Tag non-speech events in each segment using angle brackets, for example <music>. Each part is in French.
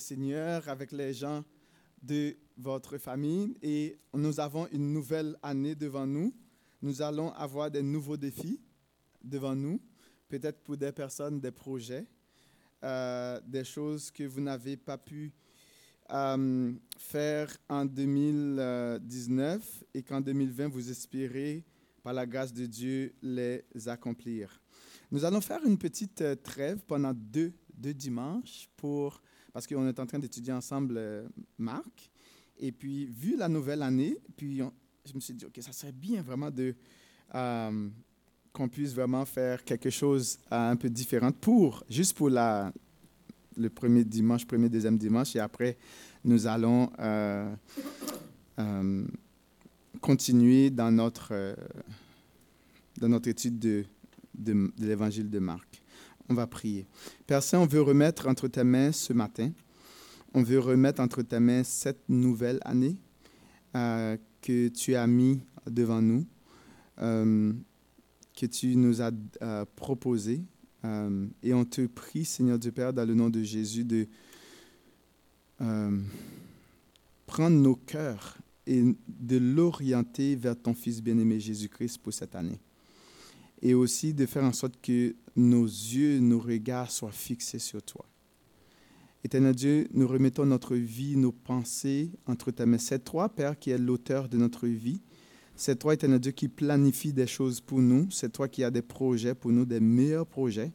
Seigneur, avec les gens de votre famille et nous avons une nouvelle année devant nous. Nous allons avoir des nouveaux défis devant nous, peut-être pour des personnes, des projets, euh, des choses que vous n'avez pas pu euh, faire en 2019 et qu'en 2020 vous espérez, par la grâce de Dieu, les accomplir. Nous allons faire une petite euh, trêve pendant deux, deux dimanches pour parce qu'on est en train d'étudier ensemble euh, Marc. Et puis, vu la nouvelle année, puis je me suis dit, OK, ça serait bien vraiment de euh, qu'on puisse vraiment faire quelque chose euh, un peu différent pour, juste pour la, le premier dimanche, premier, deuxième dimanche, et après, nous allons continuer dans notre, dans notre étude de, de, de l'évangile de Marc. On va prier. Père Saint, on veut remettre entre tes mains ce matin, on veut remettre entre tes mains cette nouvelle année euh, que tu as mis devant nous, euh, que tu nous as euh, proposé. et on te prie, Seigneur Dieu Père, dans le nom de Jésus, de prendre nos cœurs et de l'orienter vers ton Fils bien-aimé Jésus-Christ pour cette année et aussi de faire en sorte que nos yeux, nos regards soient fixés sur toi. Éternel Dieu, nous remettons notre vie, nos pensées entre ta main. C'est toi, Père, qui es l'auteur de notre vie. C'est toi, Éternel Dieu, qui planifie des choses pour nous. C'est toi qui as des projets pour nous, des meilleurs projets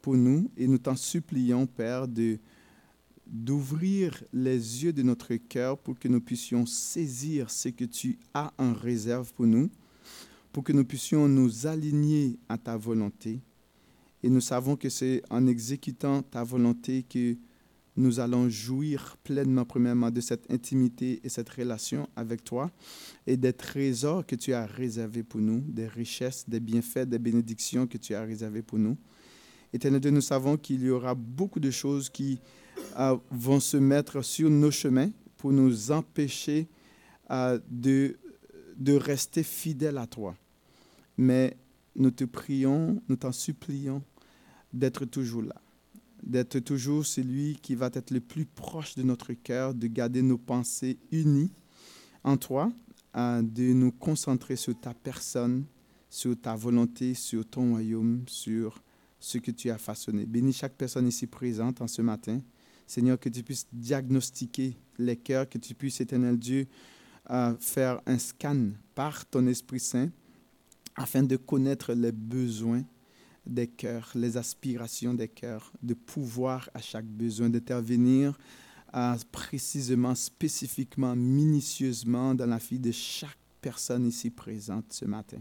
pour nous. Et nous t'en supplions, Père, de d'ouvrir les yeux de notre cœur pour que nous puissions saisir ce que tu as en réserve pour nous pour que nous puissions nous aligner à ta volonté. Et nous savons que c'est en exécutant ta volonté que nous allons jouir pleinement, premièrement, de cette intimité et cette relation avec toi et des trésors que tu as réservés pour nous, des richesses, des bienfaits, des bénédictions que tu as réservés pour nous. Éternel Dieu, nous savons qu'il y aura beaucoup de choses qui euh, vont se mettre sur nos chemins pour nous empêcher euh, de, de rester fidèles à toi mais nous te prions, nous t'en supplions d'être toujours là, d'être toujours celui qui va être le plus proche de notre cœur, de garder nos pensées unies en toi, de nous concentrer sur ta personne, sur ta volonté, sur ton royaume, sur ce que tu as façonné. Bénis chaque personne ici présente en ce matin. Seigneur, que tu puisses diagnostiquer les cœurs, que tu puisses, éternel Dieu, euh, faire un scan par ton Esprit Saint afin de connaître les besoins des cœurs, les aspirations des cœurs, de pouvoir à chaque besoin d'intervenir euh, précisément, spécifiquement, minutieusement dans la vie de chaque personne ici présente ce matin,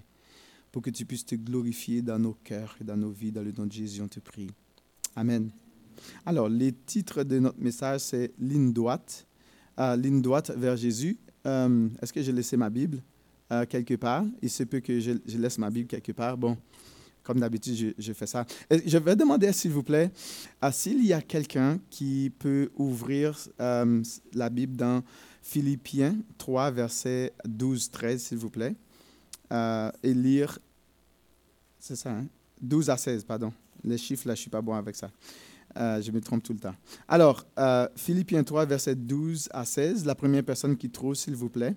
pour que tu puisses te glorifier dans nos cœurs et dans nos vies, dans le nom de Jésus, on te prie. Amen. Alors, les titres de notre message, c'est Ligne droite, euh, ligne droite vers Jésus. Euh, est-ce que j'ai laissé ma Bible? Euh, quelque part. Il se peut que je, laisse ma Bible quelque part. Bon, comme d'habitude, je, fais ça. je vais demander, s'il vous plaît, s'il y a quelqu'un qui peut ouvrir euh, la Bible dans Philippiens 3, versets 12-13, s'il vous plaît, euh, et lire, c'est ça, hein? 12 à 16, pardon. Les chiffres, là, je ne suis pas bon avec ça. je me trompe tout le temps. Alors, Philippiens 3, versets 12 à 16, la première personne qui trouve, s'il vous plaît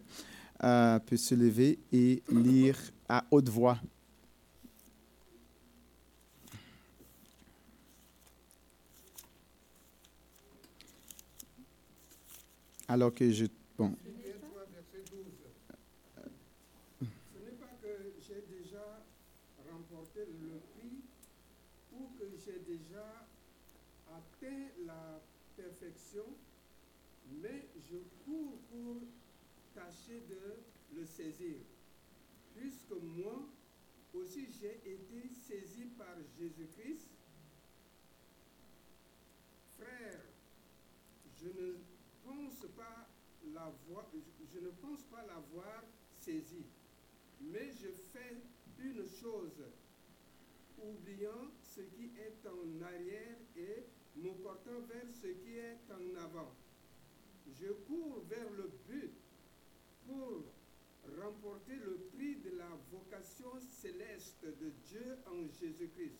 euh, peut se lever et lire à haute voix. Alors que je... Bon. La perfection, mais je cours pour tâcher de le saisir, puisque moi aussi j'ai été saisi par Jésus-Christ. Frère, je ne pense pas l'avoir, je ne pense pas l'avoir saisi, mais je fais une chose, oubliant ce qui est en arrière et me portant vers ce qui est en avant. Je cours vers le but pour remporter le prix de la vocation céleste de Dieu en Jésus-Christ.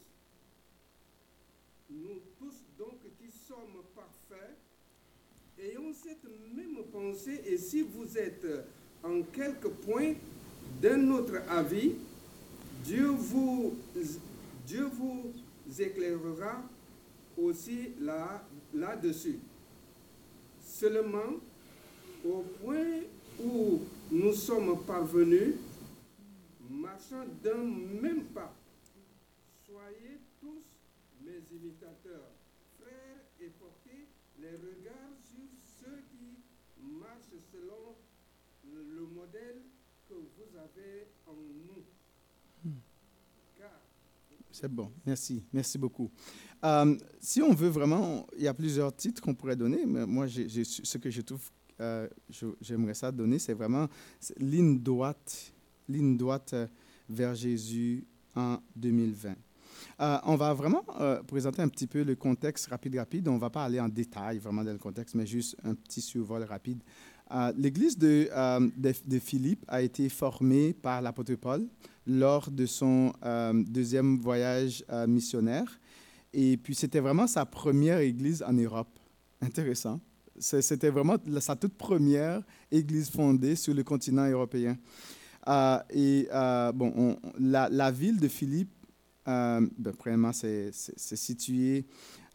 Nous tous donc qui sommes parfaits cette même pensée et si vous êtes en quelque point d'un autre avis, Dieu vous, Dieu vous éclairera aussi là, là-dessus. Seulement, au point où nous sommes parvenus, marchant d'un même pas, soyez tous mes imitateurs, frères, et portez les regards sur ceux qui marchent selon le, le modèle que vous avez en nous. C'est bon, merci, merci beaucoup. Euh, si on veut vraiment, il y a plusieurs titres qu'on pourrait donner, mais moi, ce que je trouve, euh, j'aimerais ça donner, c'est vraiment ligne droite, ligne droite euh, vers Jésus en 2020. Euh, on va vraiment présenter un petit peu le contexte rapide, rapide. On ne va pas aller en détail vraiment dans le contexte, mais juste un petit survol rapide. L'église de, de, de Philippe a été formée par l'apôtre Paul lors de son deuxième voyage missionnaire. Et puis, c'était vraiment sa première église en Europe. Intéressant. C'était vraiment sa toute première église fondée sur le continent européen. Euh, et euh, bon, on- la, ville de Philippe, euh, ben, premièrement, c'est situé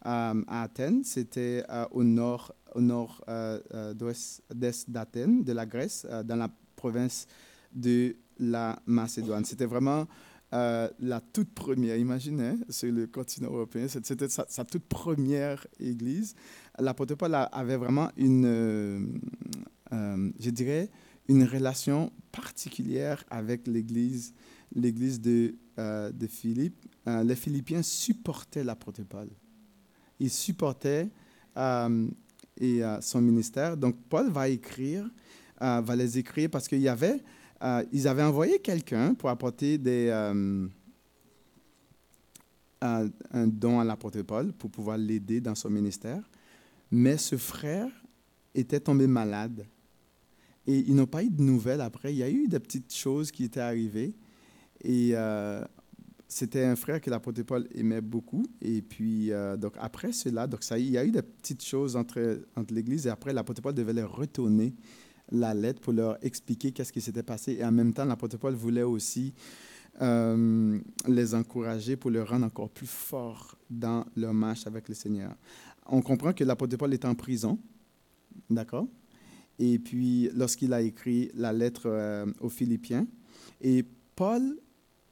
à Athènes. C'était au nord, au nord d'Athènes, de la Grèce, dans la province de la Macédoine. C'était vraiment la toute première, imaginez, sur le continent européen, c'était sa toute première église. L'apôtre Paul avait vraiment une, euh, euh, je dirais, une relation particulière avec l'église, l'église de, euh, Philippe. Les Philippiens supportaient l'apôtre Paul. Ils supportaient son ministère. Donc, Paul va écrire, va les écrire parce qu'il y avait ils avaient envoyé quelqu'un pour apporter des, un don à l'apôtre Paul pour pouvoir l'aider dans son ministère. Mais ce frère était tombé malade. Et ils n'ont pas eu de nouvelles après. Il y a eu des petites choses qui étaient arrivées. Et euh, c'était un frère que l'apôtre Paul aimait beaucoup. Et puis, euh, donc après cela, donc ça, il y a eu des petites choses entre, entre l'Église. Et après, l'apôtre Paul devait les retourner la lettre pour leur expliquer qu'est-ce qui s'était passé. Et en même temps, l'apôtre Paul voulait aussi euh, les encourager pour les rendre encore plus forts dans leur marche avec le Seigneur. On comprend que l'apôtre Paul est en prison, d'accord? Et puis, lorsqu'il a écrit la lettre euh, aux Philippiens, et Paul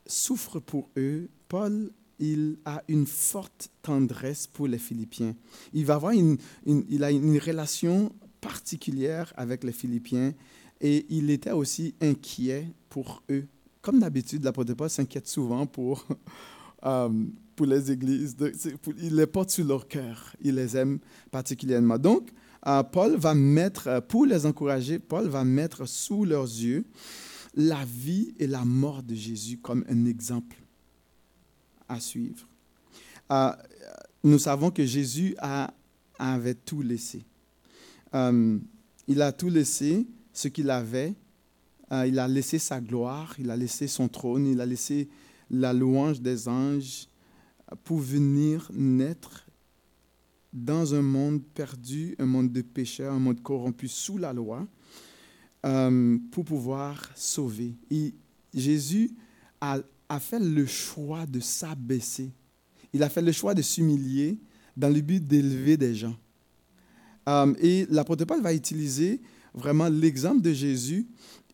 souffre pour eux, Paul il a une forte tendresse pour les Philippiens. Il va avoir une, il a une relation particulière avec les Philippiens et il était aussi inquiet pour eux. Comme d'habitude, l'apôtre Paul s'inquiète souvent pour, <laughs> euh, pour les églises. Il les porte sur leur cœur. Il les aime particulièrement. Donc, euh, Paul va mettre, pour les encourager, Paul va mettre sous leurs yeux la vie et la mort de Jésus comme un exemple à suivre. Euh, nous savons que Jésus a, avait tout laissé. Euh, il a tout laissé, ce qu'il avait. Euh, il a laissé sa gloire, il a laissé son trône, il a laissé la louange des anges pour venir naître dans un monde perdu, un monde de pécheurs, un monde corrompu sous la loi, euh, pour pouvoir sauver. Et Jésus a, fait le choix de s'abaisser. Il a fait le choix de s'humilier dans le but d'élever des gens. Um, et l'apôtre Paul va utiliser vraiment l'exemple de Jésus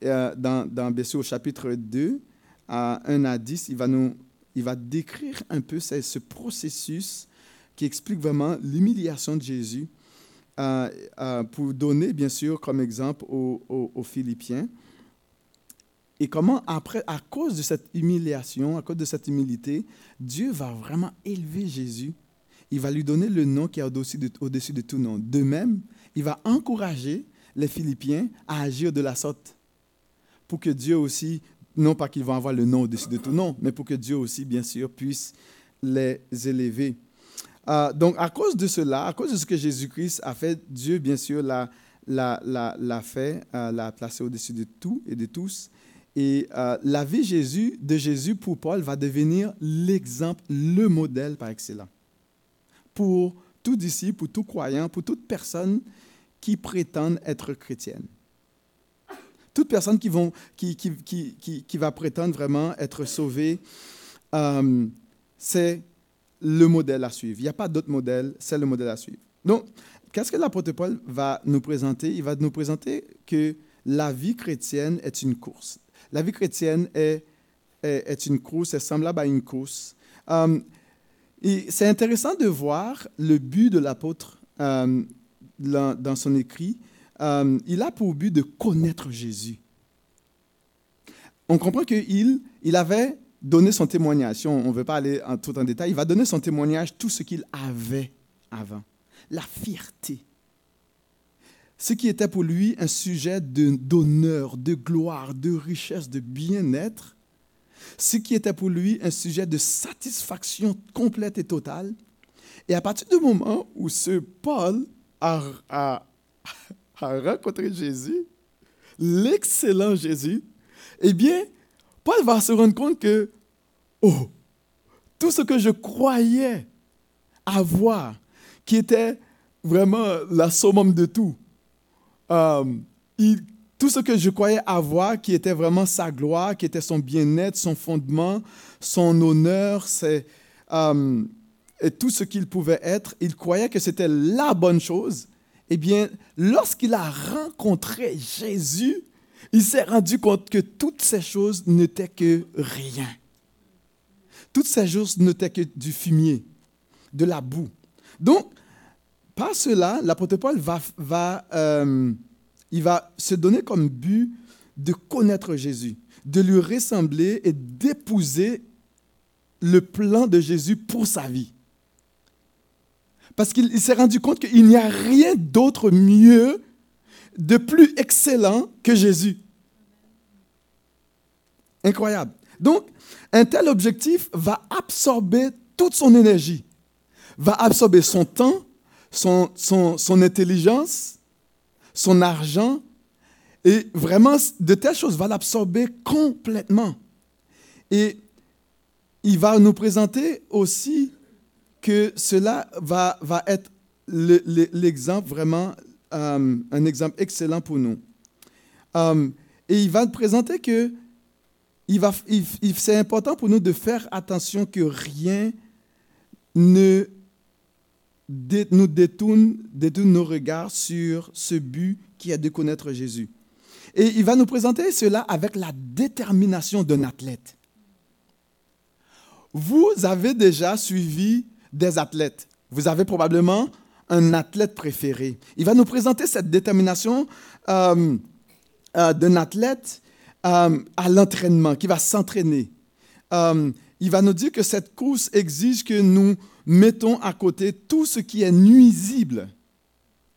euh, dans, dans au chapitre 2, à 1 à 10. Il va, nous, il va décrire un peu ce, ce processus qui explique vraiment l'humiliation de Jésus euh, euh, pour donner, bien sûr, comme exemple aux, Philippiens. Et comment, après, à cause de cette humiliation, à cause de cette humilité, Dieu va vraiment élever Jésus il va lui donner le nom qui est au-dessus de, au de, tout nom. De même, il va encourager les Philippiens à agir de la sorte pour que Dieu aussi, non pas qu'ils vont avoir le nom au-dessus de tout nom, mais pour que Dieu aussi, bien sûr, puisse les élever. Euh, donc, à cause de cela, à cause de ce que Jésus-Christ a fait, Dieu, bien sûr, l'a, l'a, fait, euh, l'a placé au-dessus de tout et de tous. Et euh, la vie Jésus, de Jésus pour Paul va devenir l'exemple, le modèle par excellence pour tout disciple, pour tout croyant, pour toute personne qui prétendent être chrétiennes. Toute personne qui, va prétendre vraiment être sauvée, euh, c'est le modèle à suivre. Il n'y a pas d'autre modèle, c'est le modèle à suivre. Donc, qu'est-ce que l'apôtre Paul va nous présenter? Il va nous présenter que la vie chrétienne est une course. La vie chrétienne est, est, une course, est semblable à une course. Euh, c'est intéressant de voir le but de l'apôtre euh, dans, son écrit. Euh, il a pour but de connaître Jésus. On comprend qu'il il avait donné son témoignage. On ne veut pas aller en tout en détail. Il va donner son témoignage, tout ce qu'il avait avant. La fierté. Ce qui était pour lui un sujet d'honneur, de gloire, de richesse, de bien-être, ce qui était pour lui un sujet de satisfaction complète et totale. Et à partir du moment où ce Paul a, a, rencontré Jésus, l'excellent Jésus, eh bien, Paul va se rendre compte que, oh, tout ce que je croyais avoir, qui était vraiment la summum de tout, euh, tout ce que je croyais avoir, qui était vraiment sa gloire, qui était son bien-être, son fondement, son honneur, euh, et tout ce qu'il pouvait être, il croyait que c'était la bonne chose. Eh bien, lorsqu'il a rencontré Jésus, il s'est rendu compte que toutes ces choses n'étaient que rien. Toutes ces choses n'étaient que du fumier, de la boue. Donc, par cela, l'apôtre Paul va, va euh, il va se donner comme but de connaître Jésus, de lui ressembler et d'épouser le plan de Jésus pour sa vie. Parce qu'il s'est rendu compte qu'il n'y a rien d'autre mieux, de plus excellent que Jésus. Incroyable. Donc, un tel objectif va absorber toute son énergie, va absorber son temps, son, intelligence, son argent, et vraiment, de telles choses va l'absorber complètement. Et il va nous présenter aussi que cela va, va être l'exemple vraiment, euh, un exemple excellent pour nous. Euh, et il va présenter que il va, c'est important pour nous de faire attention que rien ne nous détourne, détourne nos regards sur ce but qui est de connaître Jésus. Et il va nous présenter cela avec la détermination d'un athlète. Vous avez déjà suivi des athlètes. Vous avez probablement un athlète préféré. Il va nous présenter cette détermination euh, euh, d'un athlète euh, à l'entraînement, qui va s'entraîner. il va nous dire que cette course exige que nous mettons à côté tout ce qui est nuisible.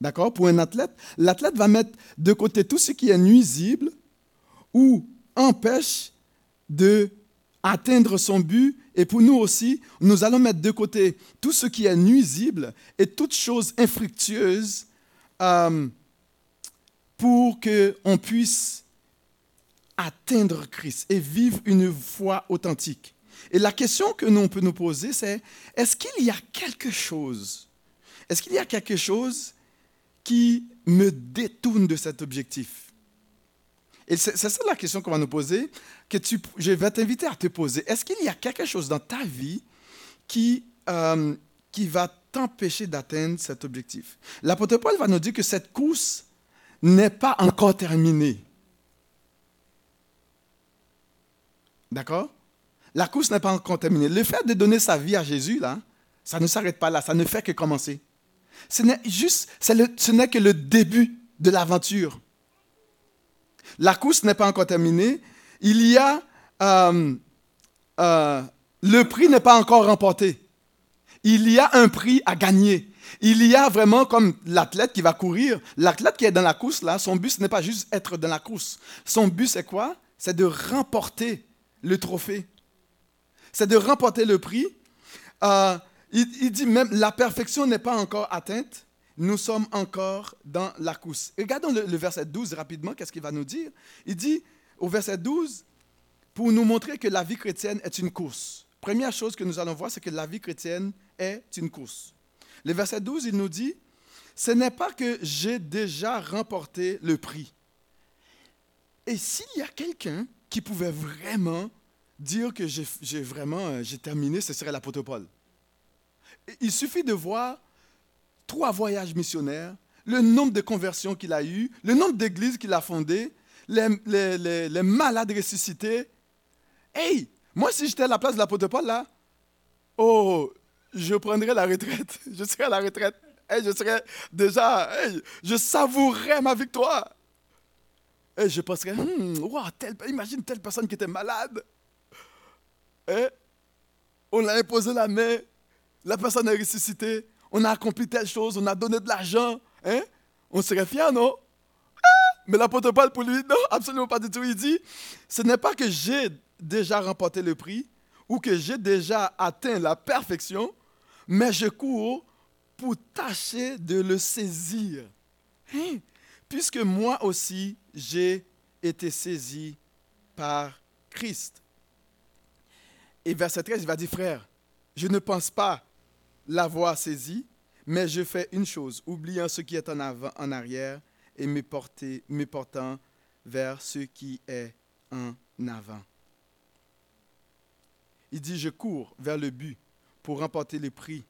D'accord? Pour un athlète, l'athlète va mettre de côté tout ce qui est nuisible ou empêche de atteindre son but. Et pour nous aussi, nous allons mettre de côté tout ce qui est nuisible et toute chose infructueuse euh, pour qu'on puisse atteindre Christ et vivre une foi authentique. Et la question que nous on peut nous poser, c'est est-ce qu'il y a quelque chose, est-ce qu'il y a quelque chose qui me détourne de cet objectif? Et c'est ça la question qu'on va nous poser, que je vais t'inviter à te poser. Est-ce qu'il y a quelque chose dans ta vie qui, euh, qui va t'empêcher d'atteindre cet objectif? L'apôtre Paul va nous dire que cette course n'est pas encore terminée. D'accord? La course n'est pas encore terminée. Le fait de donner sa vie à Jésus, là, ça ne s'arrête pas là, ça ne fait que commencer. Ce n'est juste, ce n'est que le début de l'aventure. La course n'est pas encore terminée. Il y a, euh, euh, le prix n'est pas encore remporté. Il y a un prix à gagner. Il y a vraiment comme l'athlète qui va courir. L'athlète qui est dans la course, là, son but, ce n'est pas juste être dans la course. Son but, c'est quoi? C'est de remporter le trophée c'est de remporter le prix. Euh, il, dit même, la perfection n'est pas encore atteinte, nous sommes encore dans la course. Regardons le, verset 12 rapidement, qu'est-ce qu'il va nous dire? Il dit au verset 12, pour nous montrer que la vie chrétienne est une course. Première chose que nous allons voir, c'est que la vie chrétienne est une course. Le verset 12, il nous dit, ce n'est pas que j'ai déjà remporté le prix. Et s'il y a quelqu'un qui pouvait vraiment dire que j'ai vraiment euh, j'ai terminé, ce serait l'apôtre Paul. Il suffit de voir trois voyages missionnaires, le nombre de conversions qu'il a eues, le nombre d'églises qu'il a fondées, les, malades ressuscités. Hey, moi, si j'étais à la place de l'apôtre Paul, là, oh, je prendrais la retraite. <laughs> Je serais à la retraite. Hey, je serais déjà, hey, je savourerais ma victoire. Et je penserais, hmm, imagine telle personne qui était malade. Et on a imposé la main, la personne est ressuscitée, on a accompli telle chose, on a donné de l'argent. Hein? On serait fiers, non? Ah! Mais l'apôtre Paul, pour lui, non, absolument pas du tout. Il dit, ce n'est pas que j'ai déjà remporté le prix ou que j'ai déjà atteint la perfection, mais je cours pour tâcher de le saisir. Hein? Puisque moi aussi, j'ai été saisi par Christ. Et verset 13, il va dire, frère, je ne pense pas l'avoir saisi, mais je fais une chose, oubliant ce qui est en, avant, en arrière et me, portant vers ce qui est en avant. Il dit, je cours vers le but pour remporter le prix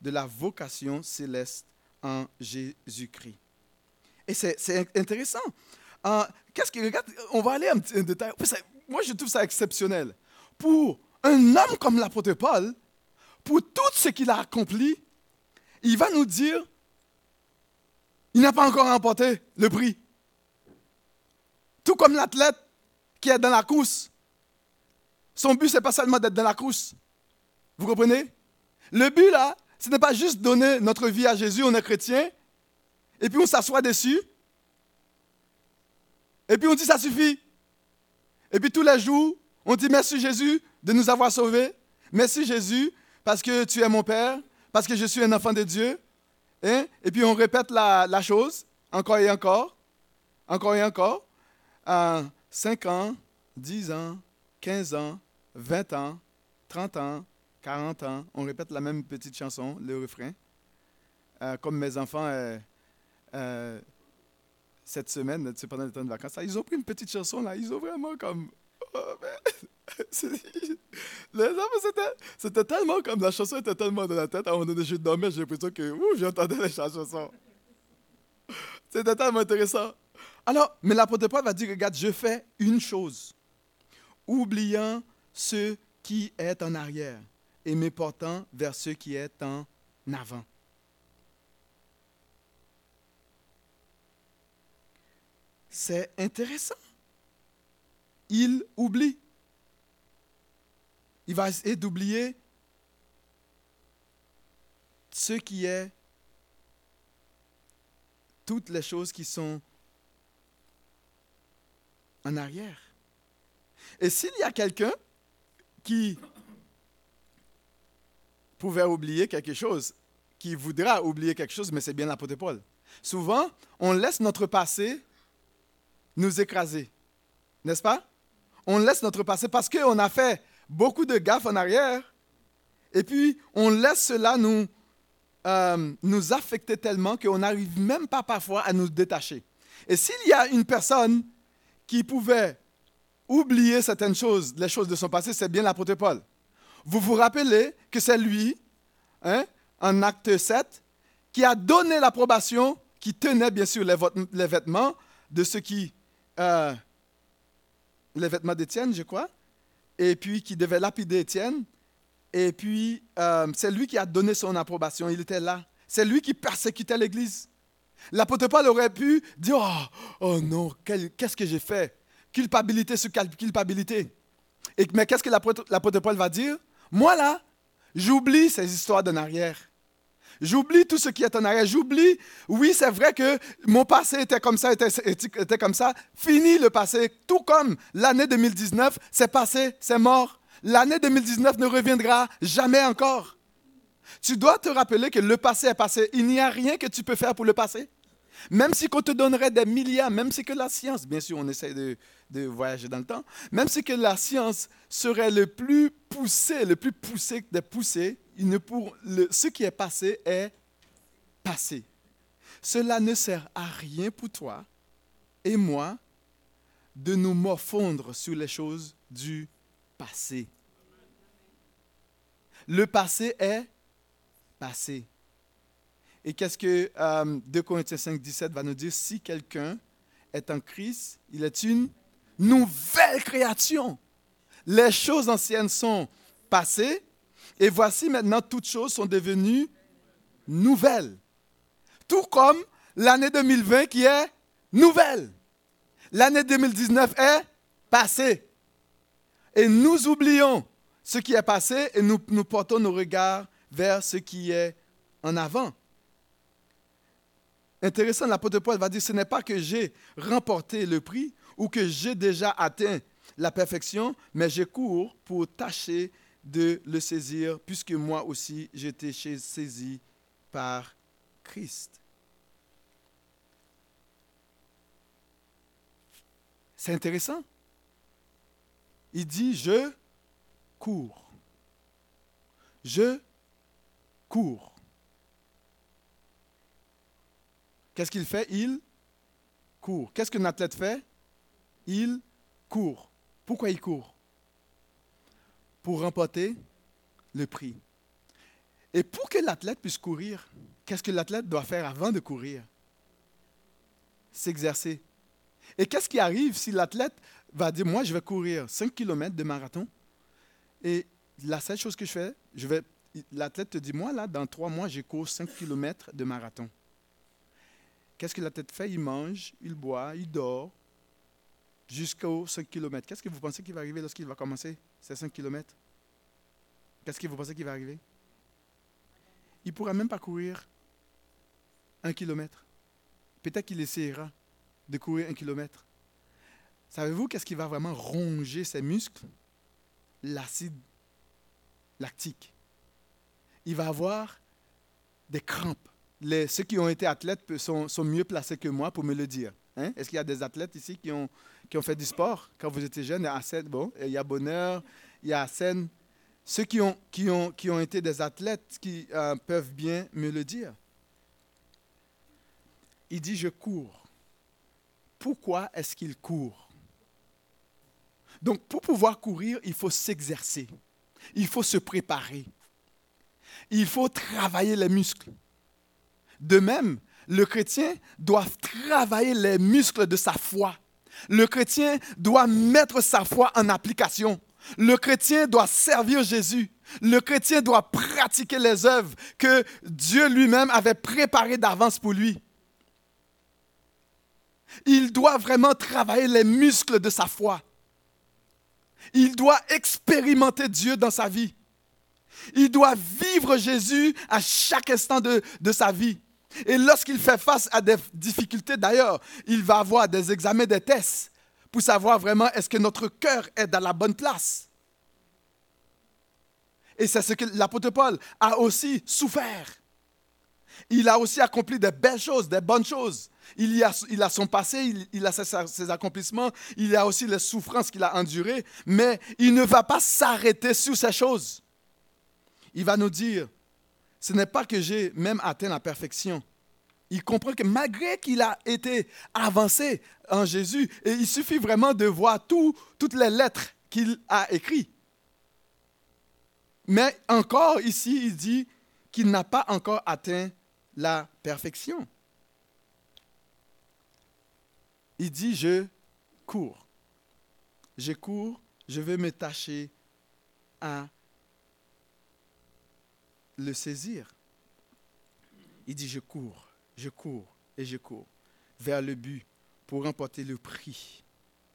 de la vocation céleste en Jésus-Christ. Et c'est intéressant. Qu'est-ce que, regarde, on va aller un petit détail. Moi, je trouve ça exceptionnel. Pour un homme comme l'apôtre Paul, pour tout ce qu'il a accompli, il va nous dire, il n'a pas encore remporté le prix. Tout comme l'athlète qui est dans la course. Son but, ce n'est pas seulement d'être dans la course. Vous comprenez? Le but, là, ce n'est pas juste donner notre vie à Jésus, on est chrétien, et puis on s'assoit dessus, et puis on dit ça suffit. Et puis tous les jours, on dit merci Jésus de nous avoir sauvés. Merci Jésus parce que tu es mon Père, parce que je suis un enfant de Dieu. Hein? Et puis on répète la, chose encore et encore, encore et encore. 5 ans, 10 ans, 15 ans, 20 ans, 30 ans, 40 ans. On répète la même petite chanson, le refrain. Euh, comme mes enfants, euh, euh, cette semaine, pendant le temps de vacances, ils ont pris une petite chanson, là, ils ont vraiment comme... Oh, <laughs> c'était tellement comme la chanson était tellement dans la tête, à un moment donné, je dormais, j'ai l'impression que j'entendais les chansons. C'était tellement intéressant. Alors, mais l'apôtre Paul va dire, regarde, je fais une chose, oubliant ce qui est en arrière et me portant vers ce qui est en avant. C'est intéressant. Il oublie. Il va essayer d'oublier ce qui est toutes les choses qui sont en arrière. Et s'il y a quelqu'un qui pouvait oublier quelque chose, qui voudra oublier quelque chose, mais c'est bien l'apôtre Paul. Souvent, on laisse notre passé nous écraser. N'est-ce pas? On laisse notre passé parce qu'on a fait beaucoup de gaffes en arrière. Et puis, on laisse cela nous, euh, nous affecter tellement qu'on n'arrive même pas parfois à nous détacher. Et s'il y a une personne qui pouvait oublier certaines choses, les choses de son passé, c'est bien l'apôtre Paul. Vous vous rappelez que c'est lui, hein, en acte 7, qui a donné l'approbation, qui tenait bien sûr les vêtements de ceux qui euh, les vêtements d'Étienne, je crois, et puis qui devait lapider Étienne. Et puis, euh, c'est lui qui a donné son approbation. Il était là. C'est lui qui persécutait l'Église. L'apôtre Paul aurait pu dire Oh, oh non, qu'est-ce que j'ai fait? Culpabilité sur culpabilité. Et, mais qu'est-ce que l'apôtre Paul va dire? Moi, là, j'oublie ces histoires d'en arrière. J'oublie tout ce qui est en arrière. J'oublie, oui, c'est vrai que mon passé était comme ça, était, comme ça. Fini le passé. Tout comme l'année 2019, c'est passé, c'est mort. L'année 2019 ne reviendra jamais encore. Tu dois te rappeler que le passé est passé. Il n'y a rien que tu peux faire pour le passé. Même si on te donnerait des milliards, même si que la science, bien sûr, on essaie de, de voyager dans le temps, même si que la science serait le plus poussé, le plus poussé des poussés, ce qui est passé est passé. cela ne sert à rien pour toi et moi de nous morfondre sur les choses du passé. Le passé est passé. Et qu'est-ce que euh, 2 Corinthiens 5, 17 va nous dire? Si quelqu'un est en Christ, il est une nouvelle création. Les choses anciennes sont passées et voici maintenant toutes choses sont devenues nouvelles. Tout comme l'année 2020 qui est nouvelle. L'année 2019 est passée. Et nous oublions ce qui est passé et nous, portons nos regards vers ce qui est en avant. Intéressant, l'apôtre Paul va dire, ce n'est pas que j'ai remporté le prix ou que j'ai déjà atteint la perfection, mais je cours pour tâcher de le saisir, puisque moi aussi j'étais saisi par Christ. C'est intéressant. Il dit, je cours. Je cours. Qu'est-ce qu'il fait? Il court. Qu'est-ce qu'un athlète fait? Il court. Pourquoi il court? Pour remporter le prix. Et pour que l'athlète puisse courir, qu'est-ce que l'athlète doit faire avant de courir? S'exercer. Et qu'est-ce qui arrive si l'athlète va dire, moi, je vais courir 5 km de marathon, et la seule chose que je fais, je vais, l'athlète te dit, moi, là, dans trois mois, je cours 5 km de marathon. Qu'est-ce que l'athlète fait? Il mange, il boit, il dort jusqu'aux 5 km. Qu'est-ce que vous pensez qu'il va arriver lorsqu'il va commencer ces 5 km Qu'est-ce que vous pensez qu'il va arriver? Il ne pourra même pas courir un kilomètre. Peut-être qu'il essaiera de courir un kilomètre. Savez-vous qu'est-ce qui va vraiment ronger ses muscles? L'acide lactique. Il va avoir des crampes. Les, ceux qui ont été athlètes sont, mieux placés que moi pour me le dire. Hein? Est-ce qu'il y a des athlètes ici qui ont, qui ont fait du sport quand vous étiez jeune? Bon, il y a Bonheur, il y a Seine. Ceux qui ont, qui ont, qui ont été des athlètes qui euh, peuvent bien me le dire. Il dit, je cours. Pourquoi est-ce qu'il court? Donc, pour pouvoir courir, il faut s'exercer. Il faut se préparer. Il faut travailler les muscles. De même, le chrétien doit travailler les muscles de sa foi. Le chrétien doit mettre sa foi en application. Le chrétien doit servir Jésus. Le chrétien doit pratiquer les œuvres que Dieu lui-même avait préparées d'avance pour lui. Il doit vraiment travailler les muscles de sa foi. Il doit expérimenter Dieu dans sa vie. Il doit vivre Jésus à chaque instant de, sa vie. Et lorsqu'il fait face à des difficultés, d'ailleurs, il va avoir des examens, des tests pour savoir vraiment est-ce que notre cœur est dans la bonne place. Et c'est ce que l'apôtre Paul a aussi souffert. Il a aussi accompli des belles choses, des bonnes choses. Il, a, son passé, il, a ses, accomplissements, il a aussi les souffrances qu'il a endurées, mais il ne va pas s'arrêter sur ces choses. Il va nous dire, ce n'est pas que j'ai même atteint la perfection. Il comprend que malgré qu'il a été avancé en Jésus, il suffit vraiment de voir tout, toutes les lettres qu'il a écrites. Mais encore ici, il dit qu'il n'a pas encore atteint la perfection. Il dit, je cours. Je cours, je veux me tâcher à le saisir. Il dit, je cours, je cours et je cours vers le but pour remporter le prix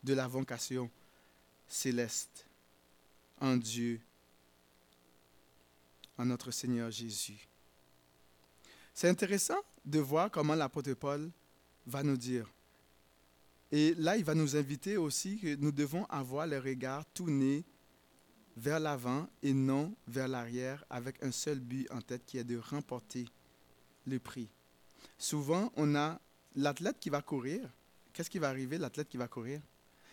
de la vocation céleste en Dieu, en notre Seigneur Jésus. C'est intéressant de voir comment l'apôtre Paul va nous dire. Et là, il va nous inviter aussi que nous devons avoir le regard tourné vers l'avant et non vers l'arrière avec un seul but en tête qui est de remporter le prix. Souvent, on a l'athlète qui va courir. Qu'est-ce qui va arriver, l'athlète qui va courir?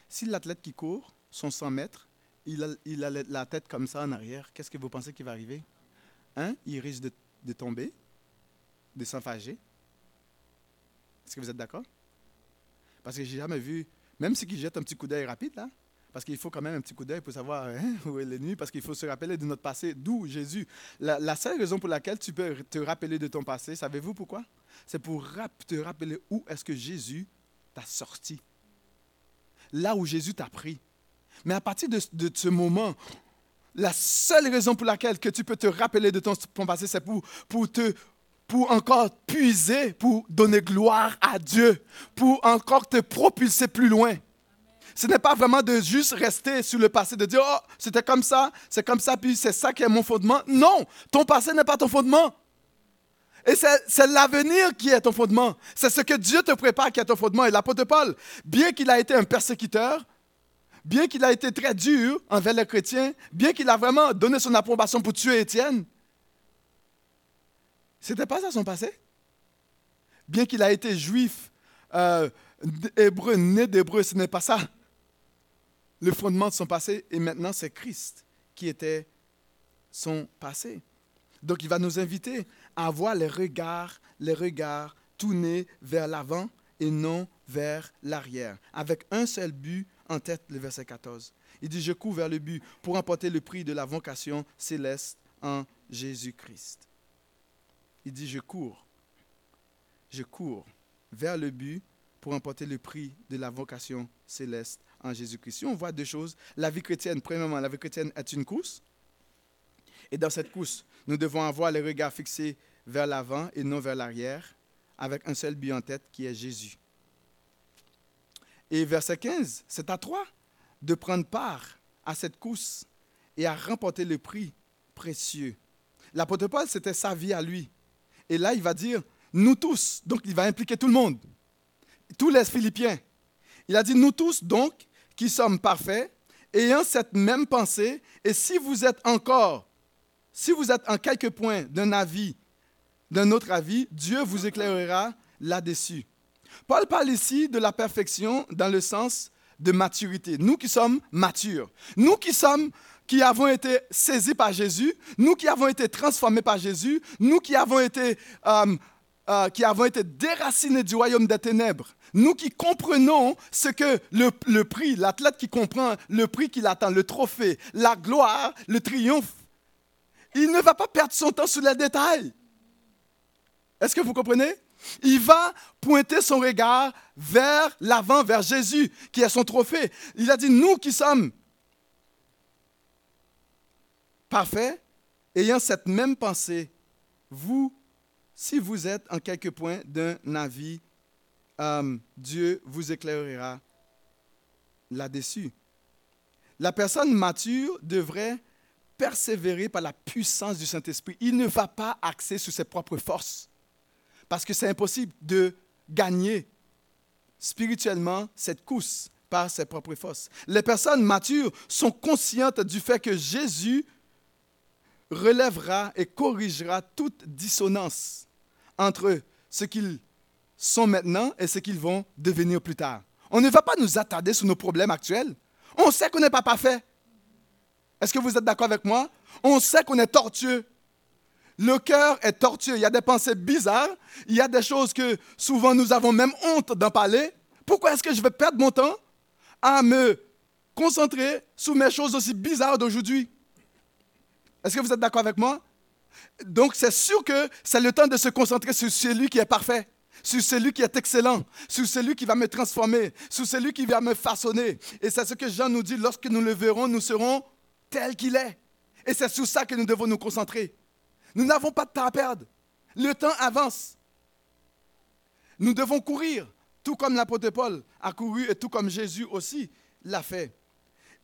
Si l'athlète qui court, son 100 mètres, il a, il a, la tête comme ça en arrière, qu'est-ce que vous pensez qui va arriver? Un, il risque de, de tomber, de s'enfager. Est-ce que vous êtes d'accord? Parce que j'ai jamais vu, même si qu'il jette un petit coup d'œil rapide, là, parce qu'il faut quand même un petit coup d'œil pour savoir hein, <laughs> où est l'ennemi, parce qu'il faut se rappeler de notre passé, d'où Jésus. La, seule raison pour laquelle tu peux te rappeler de ton passé, savez-vous pourquoi? C'est pour rap- te rappeler où est-ce que Jésus t'a sorti. Là où Jésus t'a pris. Mais à partir de, de ce moment, la seule raison pour laquelle que tu peux te rappeler de ton, ton passé, c'est pour, pour te pour encore puiser, pour donner gloire à Dieu, pour encore te propulser plus loin. Ce n'est pas vraiment de juste rester sur le passé, de dire, oh, c'était comme ça, c'est comme ça, puis c'est ça qui est mon fondement. Non, ton passé n'est pas ton fondement. Et c'est l'avenir qui est ton fondement. C'est ce que Dieu te prépare qui est ton fondement. Et l'apôtre Paul, bien qu'il a été un persécuteur, bien qu'il a été très dur envers les chrétiens, bien qu'il a vraiment donné son approbation pour tuer Étienne, c'était pas ça son passé? Bien qu'il a été juif, euh, hébreu, né d'hébreu, ce n'est pas ça. Le fondement de son passé, et maintenant c'est Christ qui était son passé. Donc il va nous inviter à avoir les regards, les regards tournés vers l'avant et non vers l'arrière, avec un seul but en tête, le verset 14. Il dit, je cours vers le but pour emporter le prix de la vocation céleste en Jésus-Christ. Il dit, je cours, je cours vers le but pour emporter le prix de la vocation céleste en Jésus-Christ. On voit deux choses, la vie chrétienne, premièrement, la vie chrétienne est une course. Et dans cette course, nous devons avoir les regards fixés vers l'avant et non vers l'arrière, avec un seul but en tête qui est Jésus. Et verset 15, c'est à toi de prendre part à cette course et à remporter le prix précieux. L'apôtre Paul, c'était sa vie à lui. Et là, il va dire, nous tous, donc il va impliquer tout le monde, tous les Philippiens. Il a dit, nous tous, donc, qui sommes parfaits, ayant cette même pensée, et si vous êtes encore, si vous êtes en quelques points d'un avis, d'un autre avis, Dieu vous éclairera là-dessus. Paul parle ici de la perfection dans le sens de maturité. Nous qui sommes matures, nous qui sommes qui avons été saisis par Jésus, nous qui avons été transformés par Jésus, nous qui avons été, euh, euh, qui avons été déracinés du royaume des ténèbres, nous qui comprenons ce que le, le prix, l'athlète qui comprend le prix qu'il attend, le trophée, la gloire, le triomphe, il ne va pas perdre son temps sur les détails. Est-ce que vous comprenez? Il va pointer son regard vers l'avant, vers Jésus, qui est son trophée. Il a dit, nous qui sommes parfaits, ayant cette même pensée, vous, si vous êtes en quelque point d'un avis, euh, Dieu vous éclairera là-dessus. La personne mature devrait persévérer par la puissance du Saint-Esprit. Il ne va pas axer sur ses propres forces parce que c'est impossible de gagner spirituellement cette course par ses propres forces. Les personnes matures sont conscientes du fait que Jésus relèvera et corrigera toute dissonance entre ce qu'ils sont maintenant et ce qu'ils vont devenir plus tard. On ne va pas nous attarder sur nos problèmes actuels. On sait qu'on n'est pas parfait. Est-ce que vous êtes d'accord avec moi? On sait qu'on est tortueux. Le cœur est tortueux. Il y a des pensées bizarres. Il y a des choses que souvent nous avons même honte d'en parler. Pourquoi est-ce que je vais perdre mon temps à me concentrer sur mes choses aussi bizarres d'aujourd'hui? Est-ce que vous êtes d'accord avec moi? Donc, c'est sûr que c'est le temps de se concentrer sur celui qui est parfait, sur celui qui est excellent, sur celui qui va me transformer, sur celui qui va me façonner. Et c'est ce que Jean nous dit, lorsque nous le verrons, nous serons tels qu'il est. Et c'est sur ça que nous devons nous concentrer. Nous n'avons pas de temps à perdre. Le temps avance. Nous devons courir, tout comme l'apôtre Paul a couru et tout comme Jésus aussi l'a fait.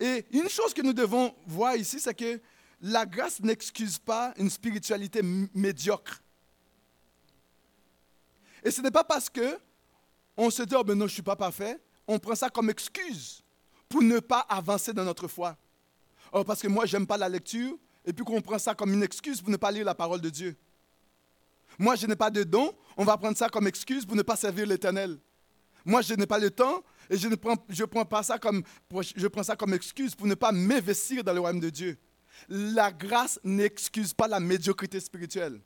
Et une chose que nous devons voir ici, c'est que la grâce n'excuse pas une spiritualité médiocre. Et ce n'est pas parce que on se dit, oh ben non, je ne suis pas parfait, on prend ça comme excuse pour ne pas avancer dans notre foi. Oh, parce que moi, je n'aime pas la lecture, et puis qu'on prend ça comme une excuse pour ne pas lire la parole de Dieu. Moi, je n'ai pas de don, on va prendre ça comme excuse pour ne pas servir l'Éternel. Moi, je n'ai pas le temps et je ne prends, je prends pas ça comme, je prends ça comme excuse pour ne pas m'investir dans le royaume de Dieu. La grâce n'excuse pas la médiocrité spirituelle.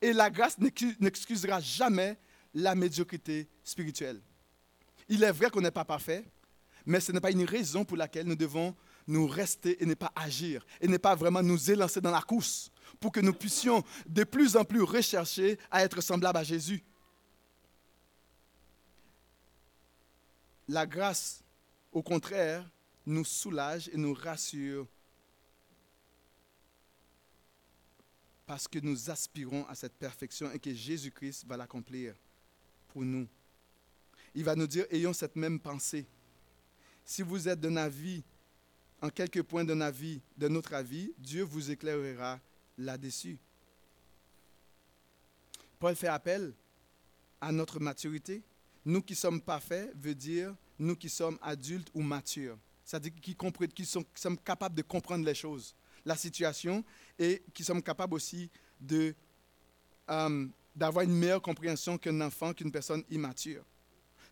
Et la grâce n'excu- n'excusera jamais la médiocrité spirituelle. Il est vrai qu'on n'est pas parfait, mais ce n'est pas une raison pour laquelle nous devons nous rester et ne pas agir, et ne pas vraiment nous élancer dans la course, pour que nous puissions de plus en plus rechercher à être semblables à Jésus. La grâce, au contraire, nous soulage et nous rassure parce que nous aspirons à cette perfection et que Jésus-Christ va l'accomplir pour nous. Il va nous dire, ayons cette même pensée. Si vous êtes d'un avis, en quelques points d'un avis, de notre avis, Dieu vous éclairera là-dessus. Paul fait appel à notre maturité. Nous qui sommes parfaits veut dire nous qui sommes adultes ou matures. C'est-à-dire qui, qui sont, capables de comprendre les choses, la situation, et qui sommes capables aussi euh, d'avoir une meilleure compréhension qu'un enfant, qu'une personne immature.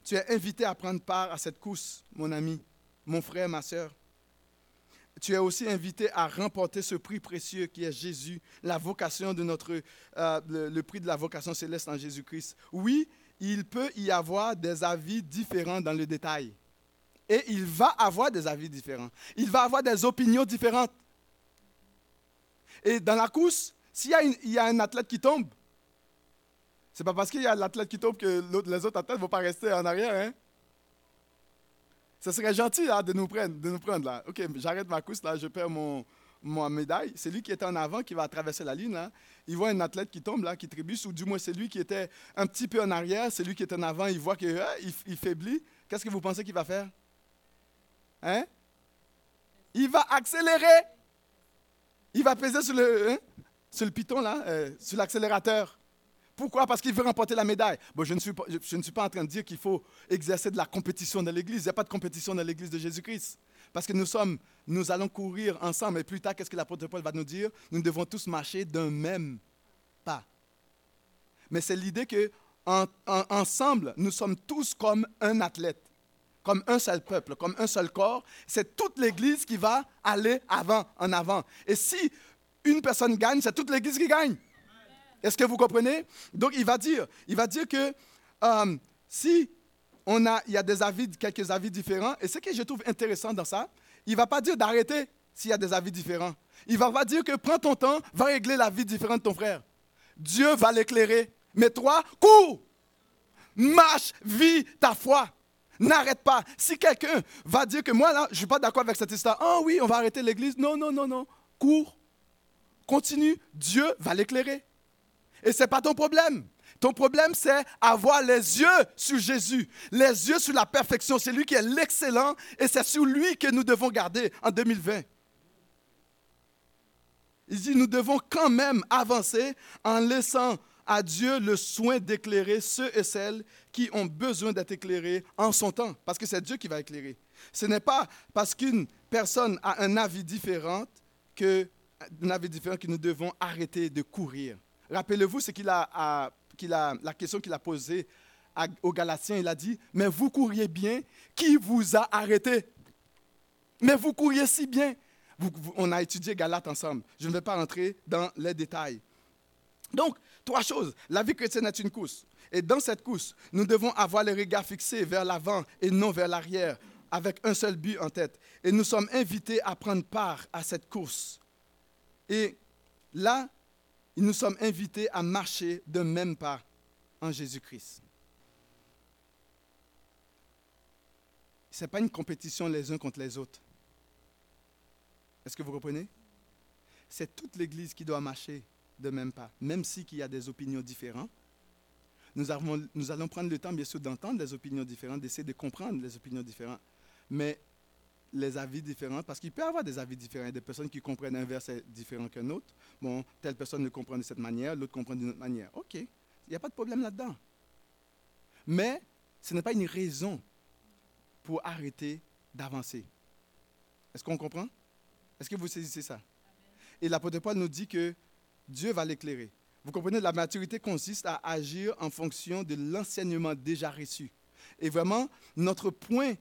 Tu es invité à prendre part à cette course, mon ami, mon frère, ma soeur. Tu es aussi invité à remporter ce prix précieux qui est Jésus, la vocation de notre, euh, le prix de la vocation céleste en Jésus-Christ. Oui, il peut y avoir des avis différents dans le détail. Et il va avoir des avis différents. Il va avoir des opinions différentes. Et dans la course, s'il y, a un athlète qui tombe, c'est pas parce qu'il y a l'athlète qui tombe que les autres athlètes ne vont pas rester en arrière. Hein? Ça serait gentil là, de, nous prendre, de nous prendre là. OK, j'arrête ma course là, je perds mon, médaille. C'est lui qui était en avant qui va traverser la ligne là. Il voit un athlète qui tombe qui trébuche, ou du moins c'est lui qui était un petit peu en arrière, c'est qui est en avant, il voit qu'il il faiblit. Qu'est-ce que vous pensez qu'il va faire? Hein? Il va accélérer. Il va peser sur le, hein, sur le piton, là, euh, sur l'accélérateur. Pourquoi? Parce qu'il veut remporter la médaille. Bon, je, ne suis pas, je, ne suis pas en train de dire qu'il faut exercer de la compétition dans l'Église. Il n'y a pas de compétition dans l'Église de Jésus-Christ. Parce que nous sommes, nous allons courir ensemble. Et plus tard, qu'est-ce que l'apôtre Paul va nous dire? Nous devons tous marcher d'un même pas. Mais c'est l'idée que en- en- ensemble, nous sommes tous comme un athlète, comme un seul peuple, comme un seul corps. C'est toute l'Église qui va aller avant, en avant. Et si une personne gagne, c'est toute l'Église qui gagne. Est-ce que vous comprenez? Donc, il va dire, il va dire que euh, si on a, il y a des avis, quelques avis différents, et ce que je trouve intéressant dans ça, il ne va pas dire d'arrêter s'il y a des avis différents. Il ne va pas dire que prends ton temps, va régler la vie différente de ton frère. Dieu va l'éclairer. Mais toi, cours, marche, vis ta foi. N'arrête pas. Si quelqu'un va dire que moi, là, je ne suis pas d'accord avec cette histoire, oh oui, on va arrêter l'église. Non, non, non, non. Cours. Continue. Dieu va l'éclairer. Et ce n'est pas ton problème. Ton problème, c'est avoir les yeux sur Jésus, les yeux sur la perfection. C'est lui qui est l'excellent et c'est sur lui que nous devons garder en 2020. Il dit, nous devons quand même avancer en laissant à Dieu le soin d'éclairer ceux et celles qui ont besoin d'être éclairés en son temps, parce que c'est Dieu qui va éclairer. Ce n'est pas parce qu'une personne a un avis différent que, un avis différent que nous devons arrêter de courir. Rappelez-vous ce qu'il a, a- la question qu'il a posée aux Galatiens. Il a dit, mais vous couriez bien, qui vous a arrêté? Mais vous couriez si bien. On a étudié Galates ensemble. Je ne vais pas rentrer dans les détails. Donc, trois choses. La vie chrétienne est une course. Et dans cette course, nous devons avoir les regards fixés vers l'avant et non vers l'arrière, avec un seul but en tête. Et nous sommes invités à prendre part à cette course. Et là, nous sommes invités à marcher d'un même pas en Jésus-Christ. Ce n'est pas une compétition les uns contre les autres. Est-ce que vous comprenez? C'est toute l'Église qui doit marcher de même pas, même si y a des opinions différentes. Nous, avons- nous allons prendre le temps, bien sûr, d'entendre les opinions différentes, d'essayer de comprendre les opinions différentes. Mais les avis différents, parce qu'il peut y avoir des avis différents, des personnes qui comprennent un verset différent qu'un autre. Bon, telle personne le comprend de cette manière, l'autre comprend d'une autre manière. OK, il n'y a pas de problème là-dedans. Mais ce n'est pas une raison pour arrêter d'avancer. Est-ce qu'on comprend? Est-ce que vous saisissez ça? Et l'apôtre Paul nous dit que Dieu va l'éclairer. Vous comprenez, la maturité consiste à agir en fonction de l'enseignement déjà reçu. Et vraiment, notre point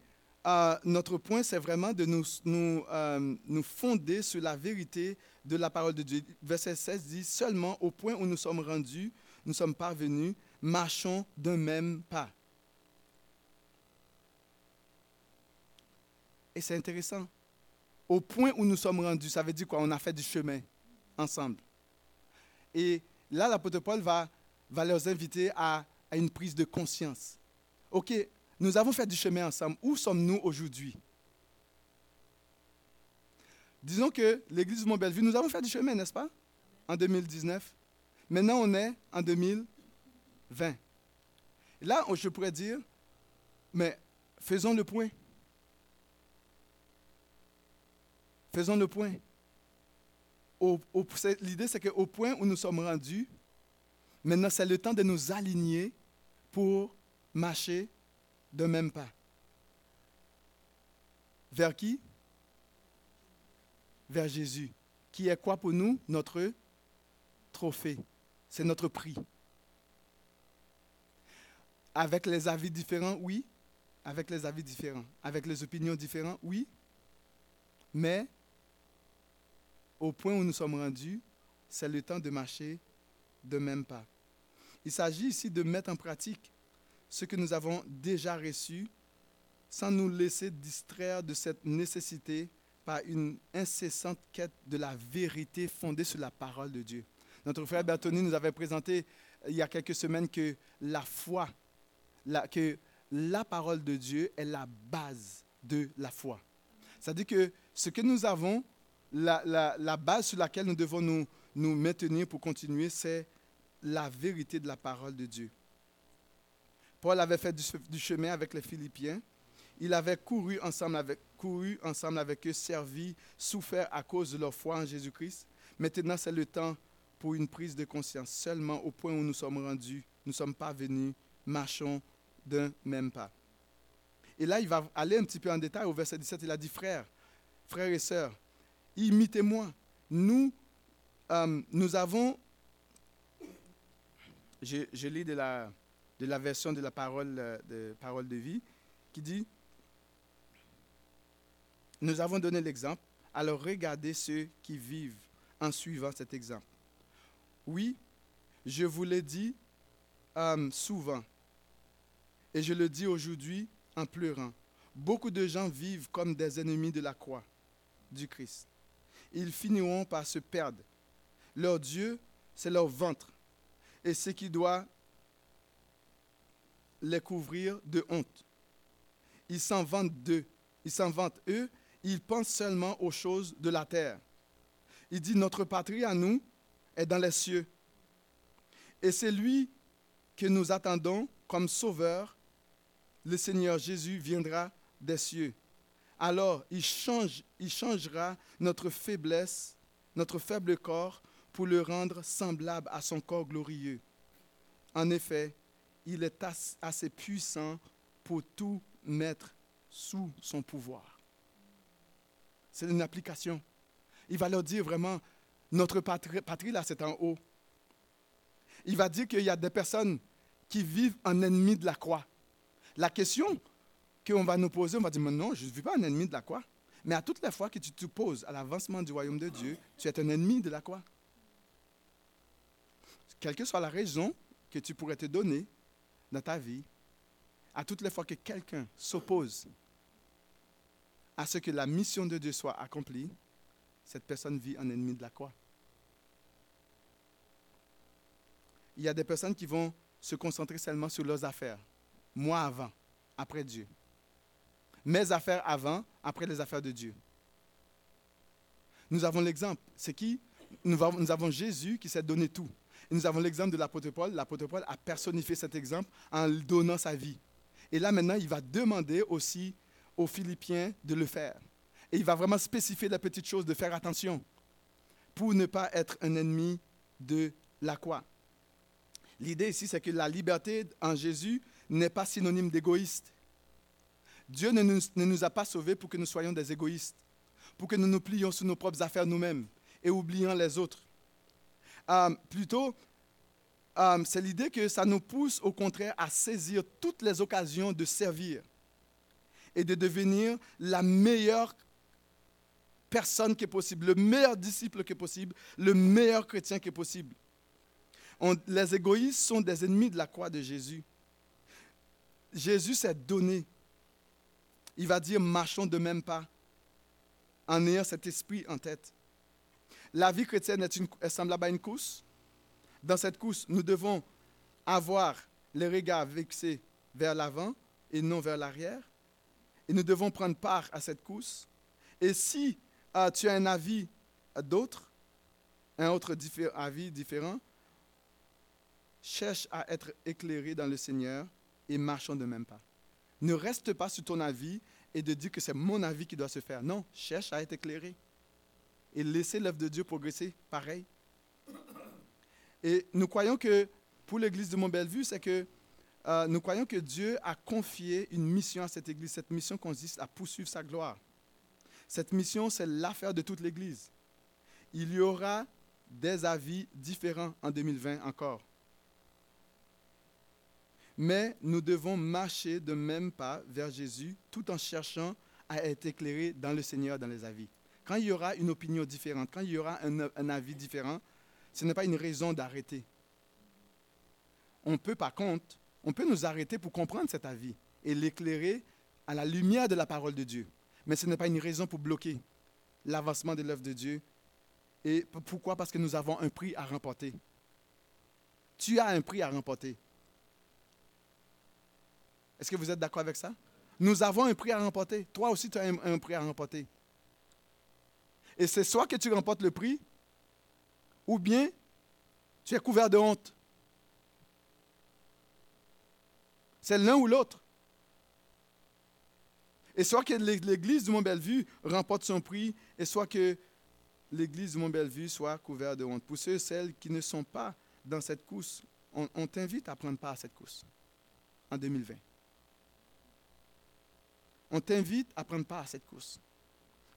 euh, notre point, c'est vraiment de nous, nous, euh, nous fonder sur la vérité de la parole de Dieu. Verset 16 dit, seulement au point où nous sommes rendus, nous sommes parvenus, marchons d'un même pas. Et c'est intéressant. Au point où nous sommes rendus, ça veut dire quoi? On a fait du chemin ensemble. Et là, l'apôtre Paul va, leur inviter à, à une prise de conscience. OK, nous avons fait du chemin ensemble. Où sommes-nous aujourd'hui? Disons que l'Église de Montbellevue, nous avons fait du chemin, n'est-ce pas? En 2019. Maintenant, on est en 2020. Là, je pourrais dire, mais faisons le point. Faisons le point. L'idée, c'est qu'au point où nous sommes rendus, maintenant, c'est le temps de nous aligner pour marcher de même pas. Vers qui? Vers Jésus. Qui est quoi pour nous? Notre trophée. C'est notre prix. Avec les avis différents, oui. Avec les avis différents. Avec les opinions différentes, oui. Mais au point où nous sommes rendus, c'est le temps de marcher de même pas. Il s'agit ici de mettre en pratique ce que nous avons déjà reçu sans nous laisser distraire de cette nécessité par une incessante quête de la vérité fondée sur la parole de Dieu. Notre frère Bertoni nous avait présenté il y a quelques semaines que la foi, que la parole de Dieu est la base de la foi. C'est-à-dire que ce que nous avons la, base sur laquelle nous devons nous, nous maintenir pour continuer, c'est la vérité de la parole de Dieu. Paul avait fait du, chemin avec les Philippiens. Il avait couru ensemble avec, couru ensemble avec eux, servi, souffert à cause de leur foi en Jésus-Christ. Maintenant, c'est le temps pour une prise de conscience. Seulement au point où nous sommes rendus, nous ne sommes pas venus, marchons d'un même pas. Et là, il va aller un petit peu en détail au verset 17. Il a dit, frères, frères et sœurs, imitez-moi. Nous, euh, nous avons, je, lis de la, version de la parole euh, de, parole de vie, qui dit, nous avons donné l'exemple, alors regardez ceux qui vivent en suivant cet exemple. Oui, je vous l'ai dit euh, souvent, et je le dis aujourd'hui en pleurant. Beaucoup de gens vivent comme des ennemis de la croix du Christ ils finiront par se perdre. Leur Dieu, c'est leur ventre. Et ce qui doit les couvrir de honte. Ils s'en vantent d'eux. Ils s'en vantent eux. Ils pensent seulement aux choses de la terre. Il dit, notre patrie à nous est dans les cieux. Et c'est lui que nous attendons comme sauveur. Le Seigneur Jésus viendra des cieux alors il, change, il changera notre faiblesse, notre faible corps, pour le rendre semblable à son corps glorieux. En effet, il est assez puissant pour tout mettre sous son pouvoir. C'est une application. Il va leur dire vraiment, notre patrie, patrie là, c'est en haut. Il va dire qu'il y a des personnes qui vivent en ennemi de la croix. La question, qu'on va nous poser, on va dire, mais non, je ne suis pas un ennemi de la croix. Mais à toutes les fois que tu te poses à l'avancement du royaume de Dieu, tu es un ennemi de la croix. Quelle que soit la raison que tu pourrais te donner dans ta vie, à toutes les fois que quelqu'un s'oppose à ce que la mission de Dieu soit accomplie, cette personne vit un ennemi de la croix. Il y a des personnes qui vont se concentrer seulement sur leurs affaires, moi avant, après Dieu mes affaires avant, après les affaires de Dieu. Nous avons l'exemple. C'est qui? Nous avons, Jésus qui s'est donné tout. Et nous avons l'exemple de l'apôtre Paul. L'apôtre Paul a personnifié cet exemple en donnant sa vie. Et là maintenant, il va demander aussi aux Philippiens de le faire. Et il va vraiment spécifier la petite chose, de faire attention pour ne pas être un ennemi de la croix. L'idée ici, c'est que la liberté en Jésus n'est pas synonyme d'égoïste. Dieu ne nous, a pas sauvés pour que nous soyons des égoïstes, pour que nous nous plions sur nos propres affaires nous-mêmes et oublions les autres. Euh, plutôt, euh, c'est l'idée que ça nous pousse au contraire à saisir toutes les occasions de servir et de devenir la meilleure personne qui est possible, le meilleur disciple qui est possible, le meilleur chrétien qui est possible. Les égoïstes sont des ennemis de la croix de Jésus. Jésus s'est donné. Il va dire marchons de même pas, en ayant cet esprit en tête. La vie chrétienne est, une- semblable à une course. Dans cette course, nous devons avoir les regards fixés vers l'avant et non vers l'arrière. Et nous devons prendre part à cette course. Et si euh, tu as un avis d'autre, un autre avis différent, cherche à être éclairé dans le Seigneur et marchons de même pas. Ne reste pas sur ton avis et de dire que c'est mon avis qui doit se faire. Non, cherche à être éclairé et laisser l'œuvre de Dieu progresser pareil. Et nous croyons que pour l'église de Mont-Bellevue, c'est que euh, nous croyons que Dieu a confié une mission à cette église. Cette mission consiste à poursuivre sa gloire. Cette mission, c'est l'affaire de toute l'église. Il y aura des avis différents en 2020 encore. Mais nous devons marcher de même pas vers Jésus tout en cherchant à être éclairés dans le Seigneur, dans les avis. Quand il y aura une opinion différente, quand il y aura un, avis différent, ce n'est pas une raison d'arrêter. On peut par contre, on peut nous arrêter pour comprendre cet avis et l'éclairer à la lumière de la parole de Dieu. Mais ce n'est pas une raison pour bloquer l'avancement de l'œuvre de Dieu. Et pourquoi? Parce que nous avons un prix à remporter. Tu as un prix à remporter. Est-ce que vous êtes d'accord avec ça? Nous avons un prix à remporter. Toi aussi, tu as un, prix à remporter. Et c'est soit que tu remportes le prix, ou bien tu es couvert de honte. C'est l'un ou l'autre. Et soit que l'É- l'Église du Mont-Bellevue remporte son prix, et soit que l'Église du Mont-Bellevue soit couverte de honte. Pour ceux et celles qui ne sont pas dans cette course, on, on t'invite à prendre part à cette course en 2020. On t'invite à prendre part à cette course.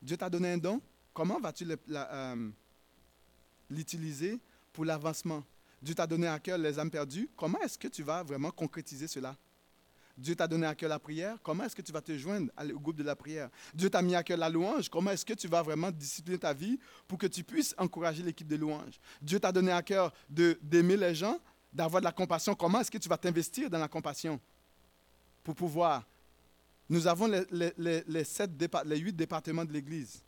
Dieu t'a donné un don. Comment vas-tu euh, l'utiliser pour l'avancement? Dieu t'a donné à cœur les âmes perdues. Comment est-ce que tu vas vraiment concrétiser cela? Dieu t'a donné à cœur la prière. Comment est-ce que tu vas te joindre au groupe de la prière? Dieu t'a mis à cœur la louange. Comment est-ce que tu vas vraiment discipliner ta vie pour que tu puisses encourager l'équipe de louange? Dieu t'a donné à cœur d'aimer les gens, d'avoir de la compassion. Comment est-ce que tu vas t'investir dans la compassion pour pouvoir Nous avons les, huit départements de l'Église.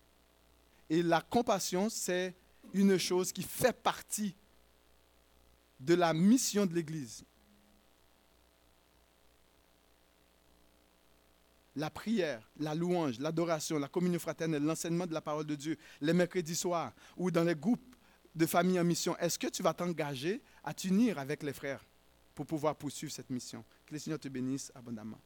Et la compassion, c'est une chose qui fait partie de la mission de l'Église. La prière, la louange, l'adoration, la communion fraternelle, l'enseignement de la parole de Dieu, les mercredis soirs ou dans les groupes de famille en mission, est-ce que tu vas t'engager à t'unir avec les frères pour pouvoir poursuivre cette mission? Que le Seigneur te bénisse abondamment.